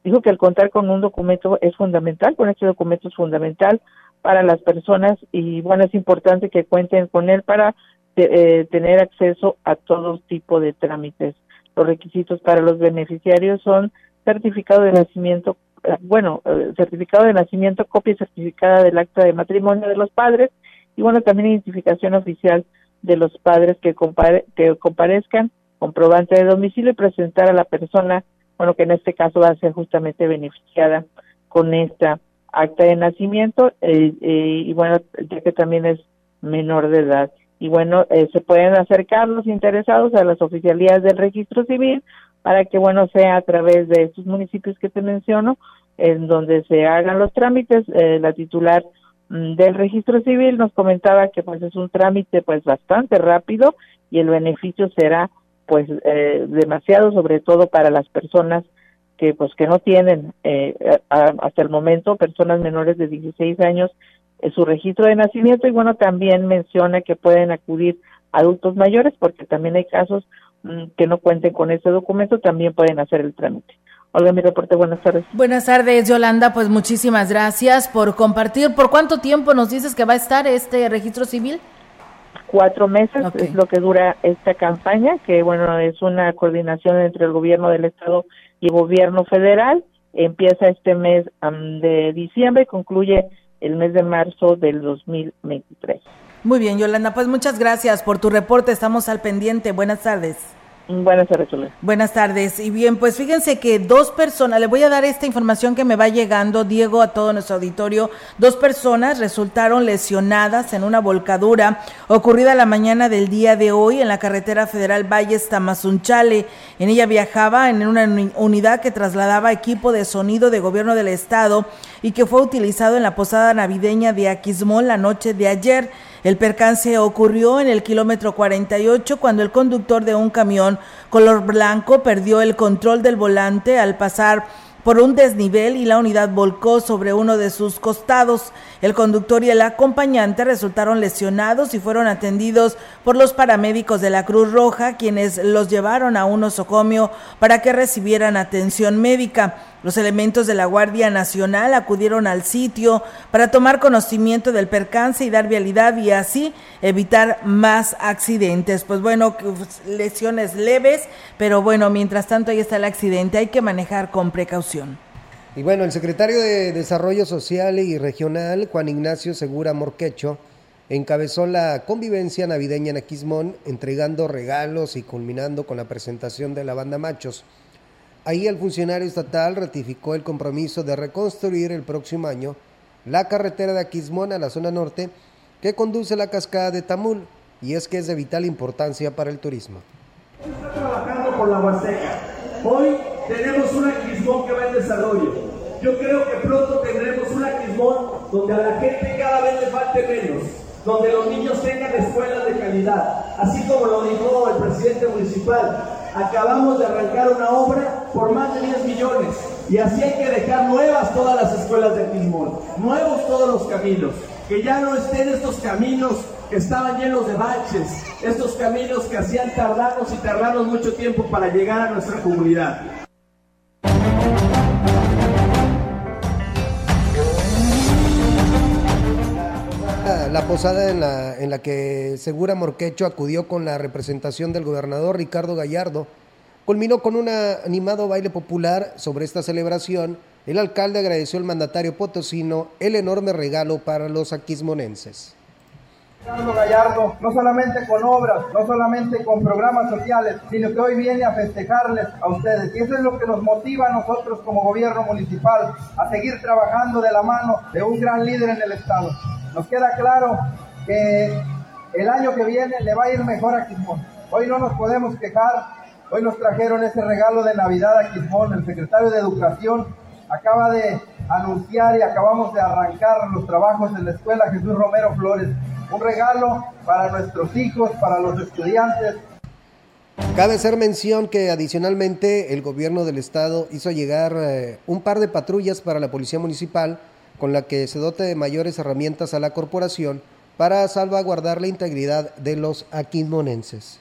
[SPEAKER 18] dijo que el contar con un documento es fundamental, con este documento es fundamental para las personas y bueno, es importante que cuenten con él para eh, tener acceso a todo tipo de trámites. Los requisitos para los beneficiarios son certificado de nacimiento, eh, bueno, eh, certificado de nacimiento, copia certificada del acta de matrimonio de los padres y bueno, también identificación oficial de los padres que, que comparezcan, comprobante de domicilio y presentar a la persona, bueno, que en este caso va a ser justamente beneficiada con esta acta de nacimiento y bueno, ya que también es menor de edad y bueno, eh, se pueden acercar los interesados a las oficialías del registro civil para que, bueno, sea a través de estos municipios que te menciono, en donde se hagan los trámites. Eh, la titular mm, del registro civil nos comentaba que pues es un trámite pues bastante rápido y el beneficio será pues eh, demasiado sobre todo para las personas que pues que no tienen eh, hasta el momento personas menores de 16 años su registro de nacimiento y bueno, también menciona que pueden acudir adultos mayores porque también hay casos mm, que no cuenten con ese documento, también pueden hacer el trámite. Olga, mi reporte, buenas tardes.
[SPEAKER 2] Buenas tardes, Yolanda, pues muchísimas gracias por compartir. ¿Por cuánto tiempo nos dices que va a estar este registro civil?
[SPEAKER 18] Cuatro meses es lo que dura esta campaña, que bueno, es una coordinación entre el gobierno del estado y el gobierno federal. Empieza este mes de diciembre y concluye el mes de marzo del 2023.
[SPEAKER 2] Muy bien, Yolanda, pues muchas gracias por tu reporte, estamos al pendiente. Buenas tardes.
[SPEAKER 18] Buenas tardes,
[SPEAKER 2] Buenas tardes. Y bien, pues fíjense que dos personas, le voy a dar esta información que me va llegando, Diego, a todo nuestro auditorio. Dos personas resultaron lesionadas en una volcadura ocurrida la mañana del día de hoy en la carretera federal Valles Tamazunchale. En ella viajaba en una unidad que trasladaba equipo de sonido de gobierno del estado y que fue utilizado en la posada navideña de Aquismón la noche de ayer. El percance ocurrió en el kilómetro 48 cuando el conductor de un camión color blanco perdió el control del volante al pasar por un desnivel y la unidad volcó sobre uno de sus costados. El conductor y el acompañante resultaron lesionados y fueron atendidos por los paramédicos de la Cruz Roja, quienes los llevaron a un osocomio para que recibieran atención médica. Los elementos de la Guardia Nacional acudieron al sitio para tomar conocimiento del percance y dar vialidad y así evitar más accidentes. Pues bueno, pues, lesiones leves, pero bueno, mientras tanto ahí está el accidente, hay que manejar con precaución.
[SPEAKER 3] Y bueno, el secretario de Desarrollo Social y Regional, Juan Ignacio Segura Morquecho, encabezó la convivencia navideña en Aquismón, entregando regalos y culminando con la presentación de la banda Machos. Ahí el funcionario estatal ratificó el compromiso de reconstruir el próximo año la carretera de Aquismón a la zona norte que conduce a la cascada de Tamul y es que es de vital importancia para el turismo.
[SPEAKER 19] Está trabajando por la Huasteca. Hoy tenemos un Aquismón que va en desarrollo. Yo creo que pronto tendremos un Aquismón donde a la gente cada vez le falte menos, donde los niños tengan escuelas de calidad, así como lo dijo el presidente municipal acabamos de arrancar una obra por más de 10 millones. Y así hay que dejar nuevas todas las escuelas de Quismón, nuevos todos los caminos, que ya no estén estos caminos que estaban llenos de baches, estos caminos que hacían tardarnos y tardarnos mucho tiempo para llegar a nuestra comunidad.
[SPEAKER 3] La posada en la, en la que Segura Morquecho acudió con la representación del gobernador Ricardo Gallardo culminó con un animado baile popular sobre esta celebración. El alcalde agradeció al mandatario potosino el enorme regalo para los aquismonenses.
[SPEAKER 20] Carlos Gallardo, no solamente con obras, no solamente con programas sociales, sino que hoy viene a festejarles a ustedes. Y eso es lo que nos motiva a nosotros como gobierno municipal a seguir trabajando de la mano de un gran líder en el Estado. Nos queda claro que el año que viene le va a ir mejor a Quismón. Hoy no nos podemos quejar, hoy nos trajeron ese regalo de Navidad a Quismón, el secretario de Educación acaba de anunciar y acabamos de arrancar los trabajos en la escuela Jesús Romero Flores. Un regalo para nuestros hijos, para los estudiantes.
[SPEAKER 3] Cabe hacer mención que adicionalmente el gobierno del estado hizo llegar eh, un par de patrullas para la policía municipal con la que se dote de mayores herramientas a la corporación para salvaguardar la integridad de los aquismonenses.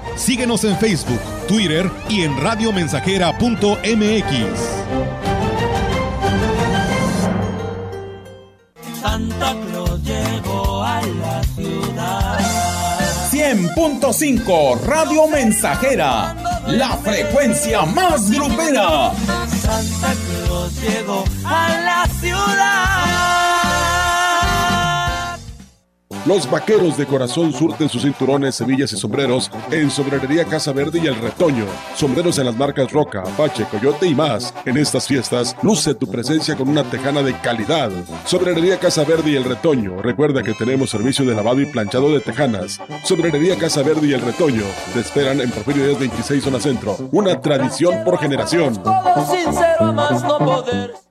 [SPEAKER 1] Síguenos en Facebook, Twitter y en radiomensajera.mx.
[SPEAKER 21] Santa Claus llegó a la ciudad.
[SPEAKER 13] 100.5 Radio Mensajera, la frecuencia más grupera.
[SPEAKER 21] Santa Claus llegó a la ciudad.
[SPEAKER 8] Los vaqueros de corazón surten sus cinturones, semillas y sombreros en Sombrerería Casa Verde y El Retoño. Sombreros en las marcas Roca, Apache, Coyote y más. En estas fiestas, luce tu presencia con una tejana de calidad. Sombrerería Casa Verde y El Retoño. Recuerda que tenemos servicio de lavado y planchado de tejanas. Sombrerería Casa Verde y El Retoño. Te esperan en Porfirio Díaz 26 Zona Centro. Una tradición por generación.
[SPEAKER 21] Sincero más no poder.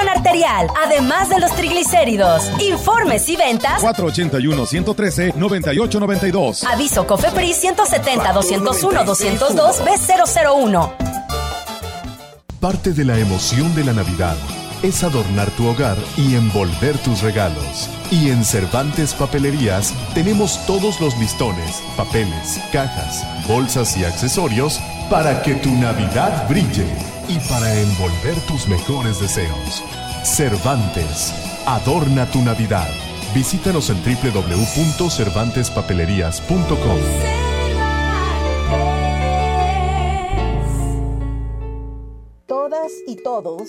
[SPEAKER 16] arterial, además de los triglicéridos. Informes y ventas
[SPEAKER 1] 481-113-9892.
[SPEAKER 16] Aviso COFEPRIS 170-201-202 B001.
[SPEAKER 9] Parte de la emoción de la Navidad es adornar tu hogar y envolver tus regalos. Y en Cervantes Papelerías tenemos todos los listones, papeles, cajas, bolsas y accesorios para que tu Navidad brille y para envolver tus mejores deseos. Cervantes, adorna tu Navidad. Visítanos en www.cervantespapelerías.com.
[SPEAKER 22] Todas y todos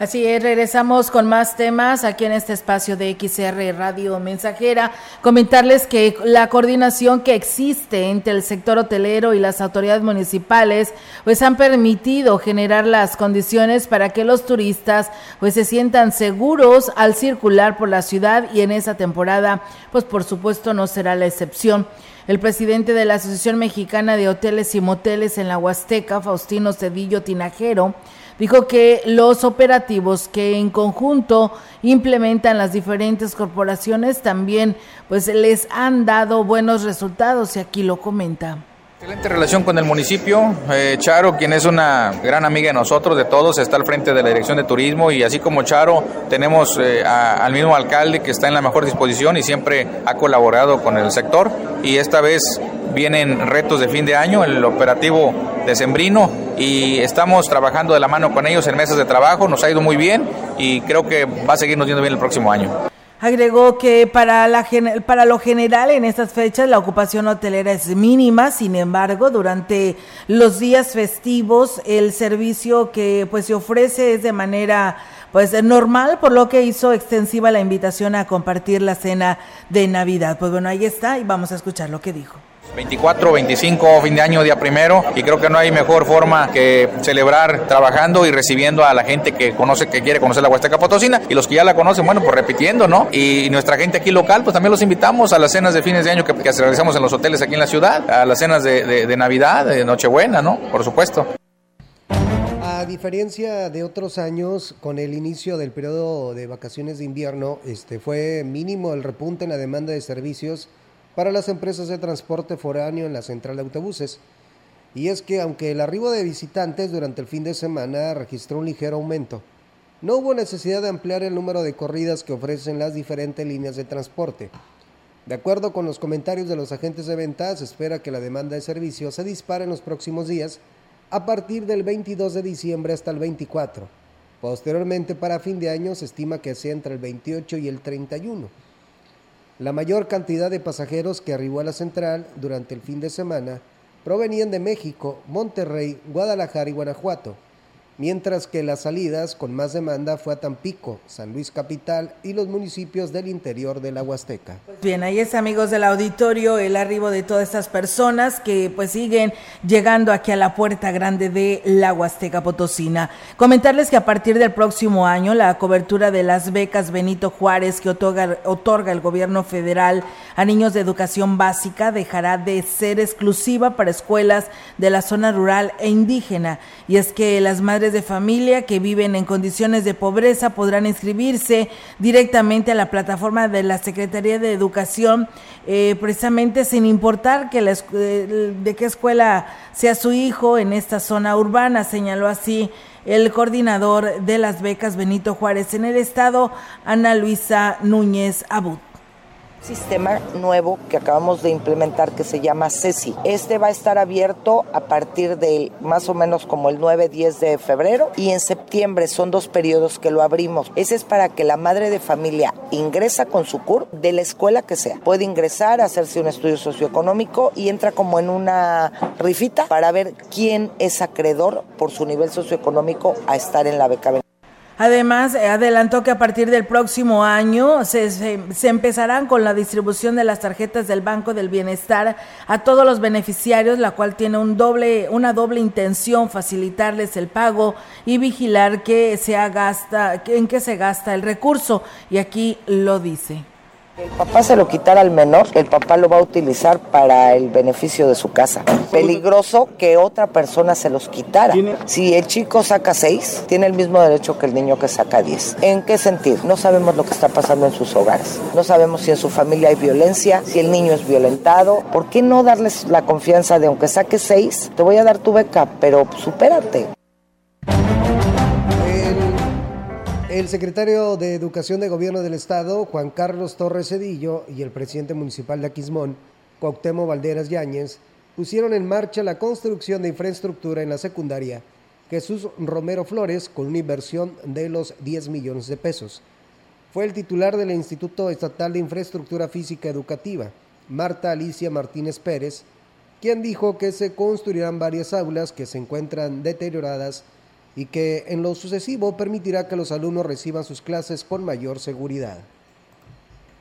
[SPEAKER 2] Así es, regresamos con más temas aquí en este espacio de XR Radio Mensajera. Comentarles que la coordinación que existe entre el sector hotelero y las autoridades municipales pues han permitido generar las condiciones para que los turistas pues se sientan seguros al circular por la ciudad y en esa temporada pues por supuesto no será la excepción. El presidente de la Asociación Mexicana de Hoteles y Moteles en la Huasteca, Faustino Cedillo Tinajero, dijo que los operativos que en conjunto implementan las diferentes corporaciones también pues les han dado buenos resultados y aquí lo comenta.
[SPEAKER 23] Excelente relación con el municipio. Eh, Charo, quien es una gran amiga de nosotros, de todos, está al frente de la Dirección de Turismo y así como Charo, tenemos eh, al mismo alcalde que está en la mejor disposición y siempre ha colaborado con el sector y esta vez vienen retos de fin de año, el operativo de Sembrino y estamos trabajando de la mano con ellos en mesas de trabajo, nos ha ido muy bien y creo que va a seguirnos yendo bien el próximo año.
[SPEAKER 2] Agregó que para, la, para lo general en estas fechas la ocupación hotelera es mínima, sin embargo, durante los días festivos el servicio que pues se ofrece es de manera pues normal, por lo que hizo extensiva la invitación a compartir la cena de Navidad. Pues bueno, ahí está y vamos a escuchar lo que dijo.
[SPEAKER 23] 24, 25, fin de año, día primero, y creo que no hay mejor forma que celebrar trabajando y recibiendo a la gente que conoce, que quiere conocer la Huasteca Potosina, y los que ya la conocen, bueno, pues repitiendo, ¿no? Y nuestra gente aquí local, pues también los invitamos a las cenas de fines de año que, que realizamos en los hoteles aquí en la ciudad, a las cenas de, de, de Navidad, de Nochebuena, ¿no? Por supuesto.
[SPEAKER 3] A diferencia de otros años, con el inicio del periodo de vacaciones de invierno, este fue mínimo el repunte en la demanda de servicios para las empresas de transporte foráneo en la central de autobuses. Y es que aunque el arribo de visitantes durante el fin de semana registró un ligero aumento, no hubo necesidad de ampliar el número de corridas que ofrecen las diferentes líneas de transporte. De acuerdo con los comentarios de los agentes de ventas, se espera que la demanda de servicios se dispare en los próximos días a partir del 22 de diciembre hasta el 24. Posteriormente, para fin de año, se estima que sea entre el 28 y el 31. La mayor cantidad de pasajeros que arribó a la central durante el fin de semana provenían de México, Monterrey, Guadalajara y Guanajuato mientras que las salidas con más demanda fue a Tampico, San Luis Capital y los municipios del interior de la Huasteca.
[SPEAKER 2] Pues bien, ahí es amigos del auditorio el arribo de todas estas personas que pues siguen llegando aquí a la puerta grande de la Huasteca Potosina. Comentarles que a partir del próximo año la cobertura de las becas Benito Juárez que otorga, otorga el gobierno federal a niños de educación básica dejará de ser exclusiva para escuelas de la zona rural e indígena y es que las madres de familia que viven en condiciones de pobreza podrán inscribirse directamente a la plataforma de la Secretaría de Educación, eh, precisamente sin importar que la, eh, de qué escuela sea su hijo en esta zona urbana, señaló así el coordinador de las becas Benito Juárez en el estado, Ana Luisa Núñez Abud
[SPEAKER 24] sistema nuevo que acabamos de implementar que se llama CESI. Este va a estar abierto a partir del más o menos como el 9-10 de febrero y en septiembre son dos periodos que lo abrimos. Ese es para que la madre de familia ingresa con su CUR de la escuela que sea. Puede ingresar, hacerse un estudio socioeconómico y entra como en una rifita para ver quién es acreedor por su nivel socioeconómico a estar en la beca
[SPEAKER 2] Además, eh, adelantó que a partir del próximo año se, se, empezarán con la distribución de las tarjetas del Banco del Bienestar a todos los beneficiarios, la cual tiene un doble, una doble intención, facilitarles el pago y vigilar que se gasta, en qué se gasta el recurso. Y aquí lo dice
[SPEAKER 24] el papá se lo quitara al menor, el papá lo va a utilizar para el beneficio de su casa. Peligroso que otra persona se los quitara. Si el chico saca seis, tiene el mismo derecho que el niño que saca diez. ¿En qué sentido? No sabemos lo que está pasando en sus hogares. No sabemos si en su familia hay violencia, si el niño es violentado. ¿Por qué no darles la confianza de aunque saque seis, te voy a dar tu beca, pero supérate?
[SPEAKER 3] El secretario de Educación de Gobierno del Estado, Juan Carlos Torres Cedillo, y el presidente municipal de Aquismón, Cuauhtémoc Valderas Yáñez, pusieron en marcha la construcción de infraestructura en la secundaria Jesús Romero Flores con una inversión de los 10 millones de pesos. Fue el titular del Instituto Estatal de Infraestructura Física Educativa, Marta Alicia Martínez Pérez, quien dijo que se construirán varias aulas que se encuentran deterioradas y que en lo sucesivo permitirá que los alumnos reciban sus clases con mayor seguridad.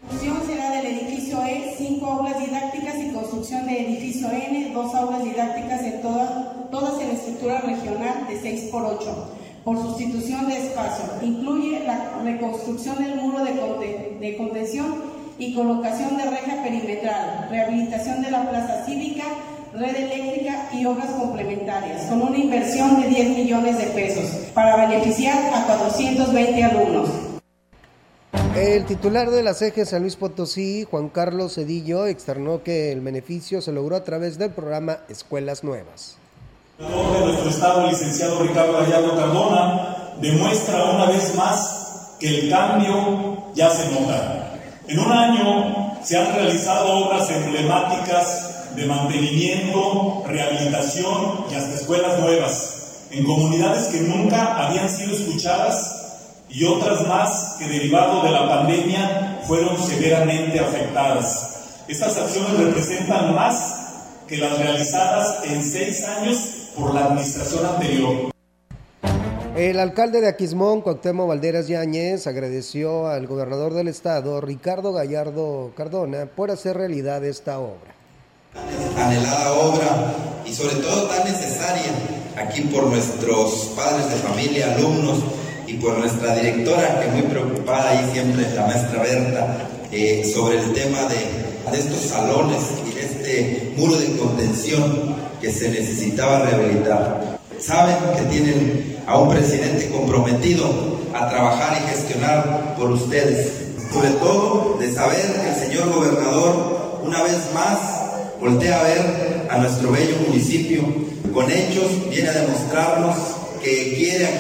[SPEAKER 25] Construcción será del edificio E, cinco aulas didácticas y construcción de edificio N, dos aulas didácticas en todas, todas en estructura regional de 6 por 8 por sustitución de espacio. Incluye la reconstrucción del muro de, de contención y colocación de reja perimetral, rehabilitación de la plaza cívica, red eléctrica y obras complementarias, con una inversión de 10 millones de pesos para beneficiar a 420 alumnos.
[SPEAKER 3] El titular de la CG San Luis Potosí, Juan Carlos Cedillo, externó que el beneficio se logró a través del programa Escuelas Nuevas.
[SPEAKER 26] de nuestro Estado, licenciado Ricardo Gallardo Cardona, demuestra una vez más que el cambio ya se nota. En un año se han realizado obras emblemáticas de mantenimiento, rehabilitación y hasta escuelas nuevas, en comunidades que nunca habían sido escuchadas y otras más que derivado de la pandemia fueron severamente afectadas. Estas acciones representan más que las realizadas en seis años por la administración anterior.
[SPEAKER 3] El alcalde de Aquismón, Cuauhtémoc Valderas Yáñez, agradeció al gobernador del estado, Ricardo Gallardo Cardona, por hacer realidad esta obra.
[SPEAKER 27] Anhelada obra y sobre todo tan necesaria aquí por nuestros padres de familia, alumnos, y por nuestra directora, que muy preocupada ahí siempre, la maestra Berta, eh, sobre el tema de, de estos salones y de este muro de contención que se necesitaba rehabilitar. Saben que tienen a un presidente comprometido a trabajar y gestionar por ustedes, sobre todo de saber que el señor gobernador una vez más voltea a ver a nuestro bello municipio. Con hechos viene a demostrarnos que quiere a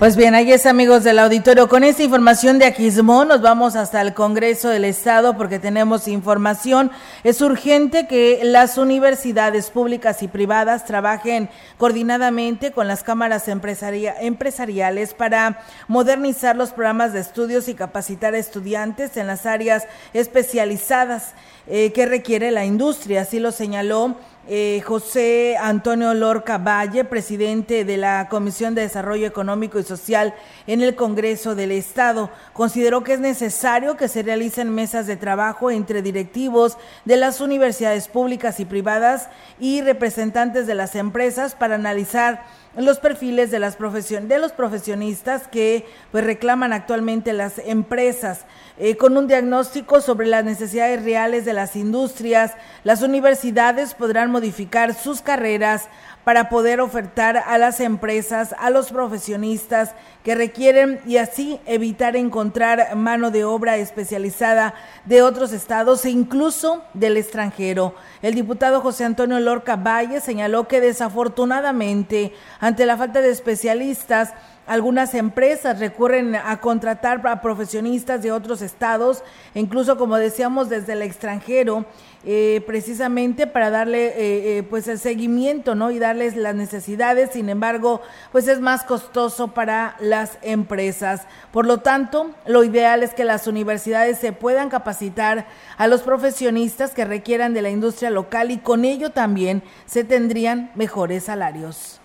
[SPEAKER 2] Pues bien, ahí es amigos del auditorio. Con esta información de Aquismón nos vamos hasta el Congreso del Estado porque tenemos información. Es urgente que las universidades públicas y privadas trabajen coordinadamente con las cámaras empresaria, empresariales para modernizar los programas de estudios y capacitar a estudiantes en las áreas especializadas eh, que requiere la industria. Así lo señaló eh, José Antonio Lorca Valle, presidente de la Comisión de Desarrollo Económico y Social en el Congreso del Estado, consideró que es necesario que se realicen mesas de trabajo entre directivos de las universidades públicas y privadas y representantes de las empresas para analizar los perfiles de las profesion de los profesionistas que pues reclaman actualmente las empresas eh, con un diagnóstico sobre las necesidades reales de las industrias. Las universidades podrán modificar sus carreras para poder ofertar a las empresas, a los profesionistas que requieren y así evitar encontrar mano de obra especializada de otros estados e incluso del extranjero. El diputado José Antonio Lorca Valle señaló que desafortunadamente, ante la falta de especialistas, algunas empresas recurren a contratar a profesionistas de otros estados, incluso como decíamos desde el extranjero, eh, precisamente para darle eh, eh, pues el seguimiento, ¿no? Y darles las necesidades. Sin embargo, pues es más costoso para las empresas. Por lo tanto, lo ideal es que las universidades se puedan capacitar a los profesionistas que requieran de la industria local y con ello también se tendrían mejores salarios.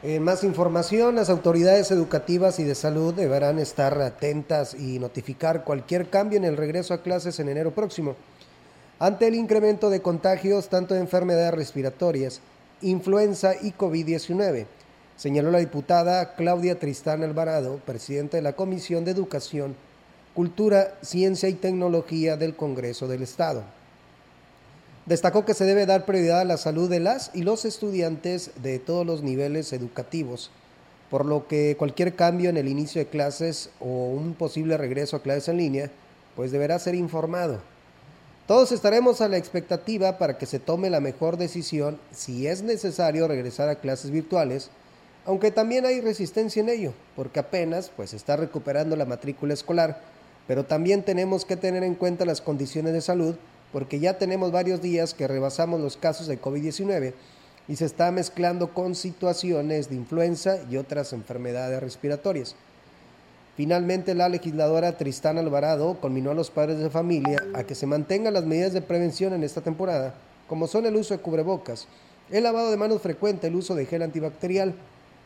[SPEAKER 3] En más información, las autoridades educativas y de salud deberán estar atentas y notificar cualquier cambio en el regreso a clases en enero próximo. Ante el incremento de contagios tanto de enfermedades respiratorias, influenza y COVID-19, señaló la diputada Claudia Tristán Alvarado, presidenta de la Comisión de Educación, Cultura, Ciencia y Tecnología del Congreso del Estado. Destacó que se debe dar prioridad a la salud de las y los estudiantes de todos los niveles educativos, por lo que cualquier cambio en el inicio de clases o un posible regreso a clases en línea, pues deberá ser informado. Todos estaremos a la expectativa para que se tome la mejor decisión si es necesario regresar a clases virtuales, aunque también hay resistencia en ello, porque apenas pues está recuperando la matrícula escolar, pero también tenemos que tener en cuenta las condiciones de salud porque ya tenemos varios días que rebasamos los casos de COVID-19 y se está mezclando con situaciones de influenza y otras enfermedades respiratorias. Finalmente, la legisladora Tristán Alvarado conminó a los padres de familia a que se mantengan las medidas de prevención en esta temporada, como son el uso de cubrebocas, el lavado de manos frecuente, el uso de gel antibacterial,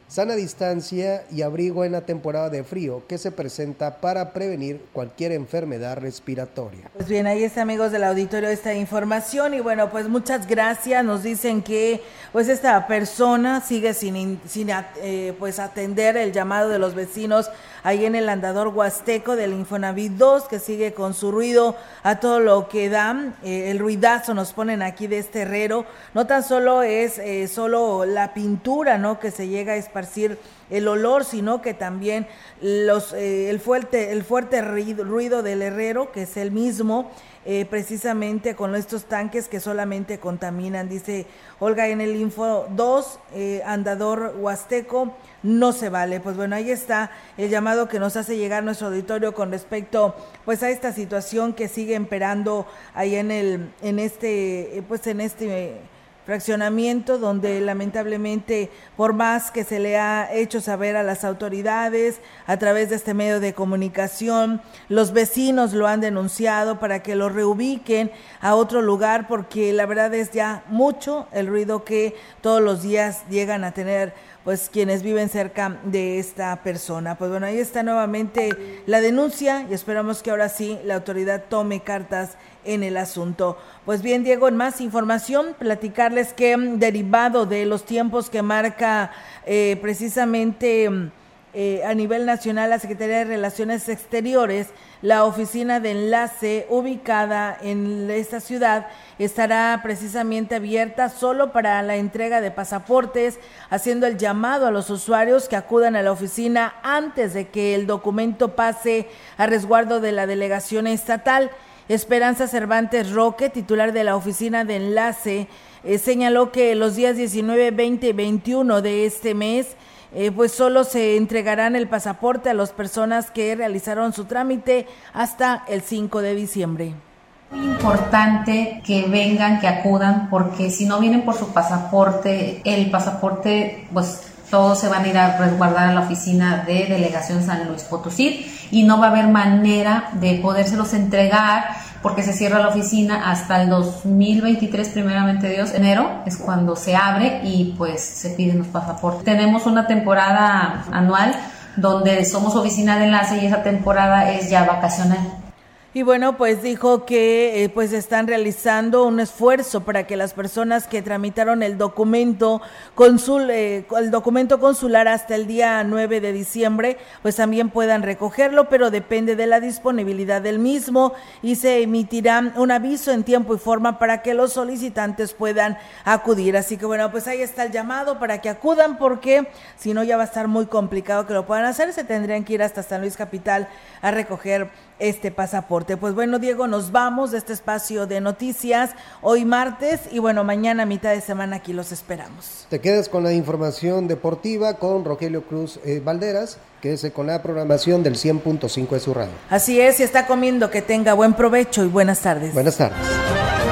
[SPEAKER 3] sana distancia y abrigo en la temporada de frío que se presenta para prevenir cualquier enfermedad respiratoria.
[SPEAKER 2] Pues bien, ahí está amigos del auditorio esta información y bueno, pues muchas gracias. Nos dicen que pues esta persona sigue sin, sin eh, pues atender el llamado de los vecinos ahí en el andador huasteco del Infonavit 2 que sigue con su ruido a todo lo que dan, eh, el ruidazo nos ponen aquí de este herrero. No tan solo es eh, solo la pintura, ¿no? Que se llega a esparcir el olor, sino que también los, eh, el fuerte, el fuerte ruido, del herrero, que es el mismo, eh, precisamente con estos tanques que solamente contaminan. Dice Olga en el Info 2, eh, andador huasteco, no se vale. Pues bueno, ahí está el llamado que nos hace llegar nuestro auditorio con respecto pues a esta situación que sigue emperando ahí en el, en este, pues en este fraccionamiento donde lamentablemente por más que se le ha hecho saber a las autoridades a través de este medio de comunicación, los vecinos lo han denunciado para que lo reubiquen a otro lugar porque la verdad es ya mucho el ruido que todos los días llegan a tener pues quienes viven cerca de esta persona. Pues bueno, ahí está nuevamente la denuncia y esperamos que ahora sí la autoridad tome cartas en el asunto. Pues bien, Diego, en más información, platicarles que mm, derivado de los tiempos que marca eh, precisamente mm, eh, a nivel nacional la Secretaría de Relaciones Exteriores, la oficina de enlace ubicada en esta ciudad estará precisamente abierta solo para la entrega de pasaportes, haciendo el llamado a los usuarios que acudan a la oficina antes de que el documento pase a resguardo de la delegación estatal. Esperanza Cervantes Roque, titular de la Oficina de Enlace, eh, señaló que los días 19, 20 y 21 de este mes, eh, pues solo se entregarán el pasaporte a las personas que realizaron su trámite hasta el 5 de diciembre.
[SPEAKER 28] Muy importante que vengan, que acudan, porque si no vienen por su pasaporte, el pasaporte, pues todos se van a ir a resguardar a la oficina de Delegación San Luis Potosí y no va a haber manera de podérselos entregar porque se cierra la oficina hasta el 2023, primeramente Dios, enero es cuando se abre y pues se piden los pasaportes. Tenemos una temporada anual donde somos oficina de enlace y esa temporada es ya vacacional.
[SPEAKER 2] Y bueno, pues dijo que eh, pues están realizando un esfuerzo para que las personas que tramitaron el documento consul, eh, el documento consular hasta el día 9 de diciembre, pues también puedan recogerlo, pero depende de la disponibilidad del mismo y se emitirá un aviso en tiempo y forma para que los solicitantes puedan acudir. Así que bueno, pues ahí está el llamado para que acudan porque si no ya va a estar muy complicado que lo puedan hacer, se tendrían que ir hasta San Luis Capital a recoger este pasaporte. Pues bueno, Diego, nos vamos de este espacio de noticias hoy martes y bueno, mañana mitad de semana aquí los esperamos.
[SPEAKER 3] Te quedas con la información deportiva con Rogelio Cruz eh, Valderas, que es con la programación del 100.5 de su radio.
[SPEAKER 2] Así es, y está comiendo, que tenga buen provecho y buenas tardes.
[SPEAKER 3] Buenas tardes.